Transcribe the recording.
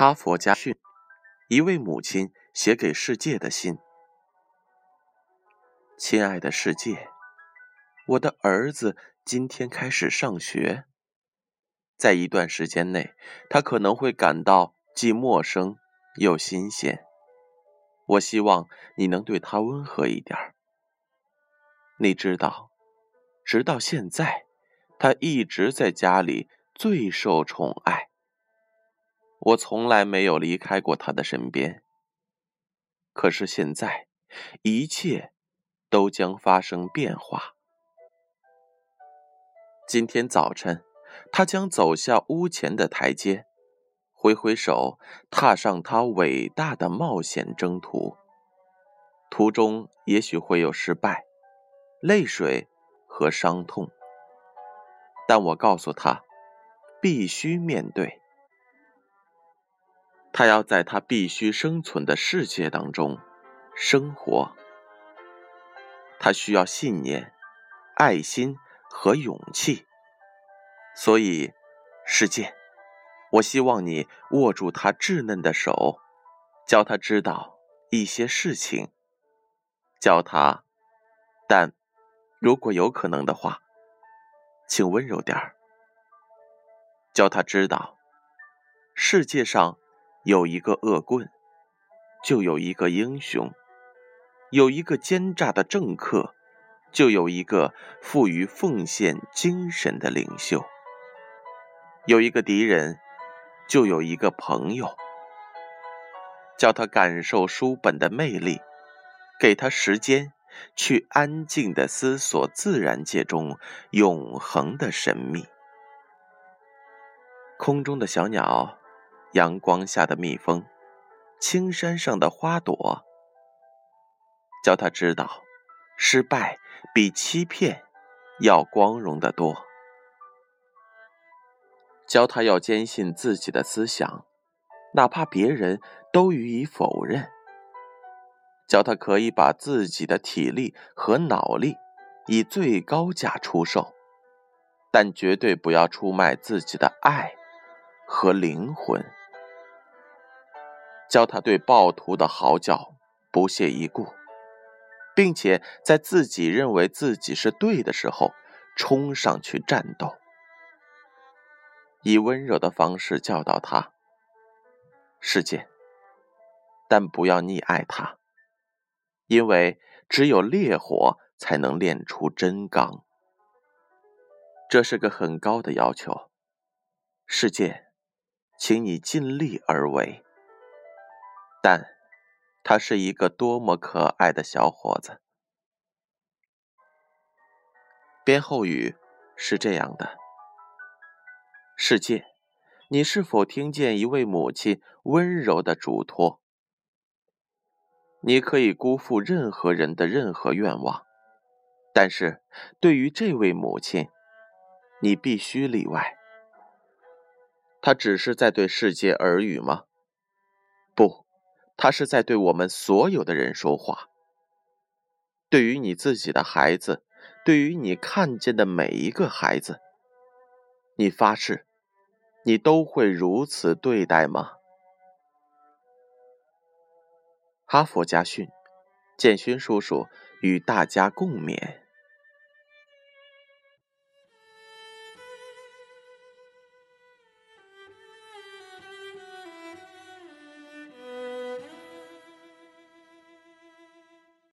哈佛家训：一位母亲写给世界的信。亲爱的世界，我的儿子今天开始上学，在一段时间内，他可能会感到既陌生又新鲜。我希望你能对他温和一点。你知道，直到现在，他一直在家里最受宠爱。我从来没有离开过他的身边。可是现在，一切都将发生变化。今天早晨，他将走下屋前的台阶，挥挥手，踏上他伟大的冒险征途。途中也许会有失败、泪水和伤痛，但我告诉他，必须面对。他要在他必须生存的世界当中生活。他需要信念、爱心和勇气。所以，世界，我希望你握住他稚嫩的手，教他知道一些事情。教他，但如果有可能的话，请温柔点儿。教他知道，世界上。有一个恶棍，就有一个英雄；有一个奸诈的政客，就有一个富于奉献精神的领袖；有一个敌人，就有一个朋友。叫他感受书本的魅力，给他时间去安静的思索自然界中永恒的神秘。空中的小鸟。阳光下的蜜蜂，青山上的花朵，教他知道，失败比欺骗要光荣的多。教他要坚信自己的思想，哪怕别人都予以否认。教他可以把自己的体力和脑力以最高价出售，但绝对不要出卖自己的爱和灵魂。教他对暴徒的嚎叫不屑一顾，并且在自己认为自己是对的时候冲上去战斗，以温柔的方式教导他：世界，但不要溺爱他，因为只有烈火才能炼出真钢。这是个很高的要求，世界，请你尽力而为。但，他是一个多么可爱的小伙子。编后语是这样的：世界，你是否听见一位母亲温柔的嘱托？你可以辜负任何人的任何愿望，但是对于这位母亲，你必须例外。他只是在对世界耳语吗？不。他是在对我们所有的人说话。对于你自己的孩子，对于你看见的每一个孩子，你发誓，你都会如此对待吗？哈佛家训，建勋叔叔与大家共勉。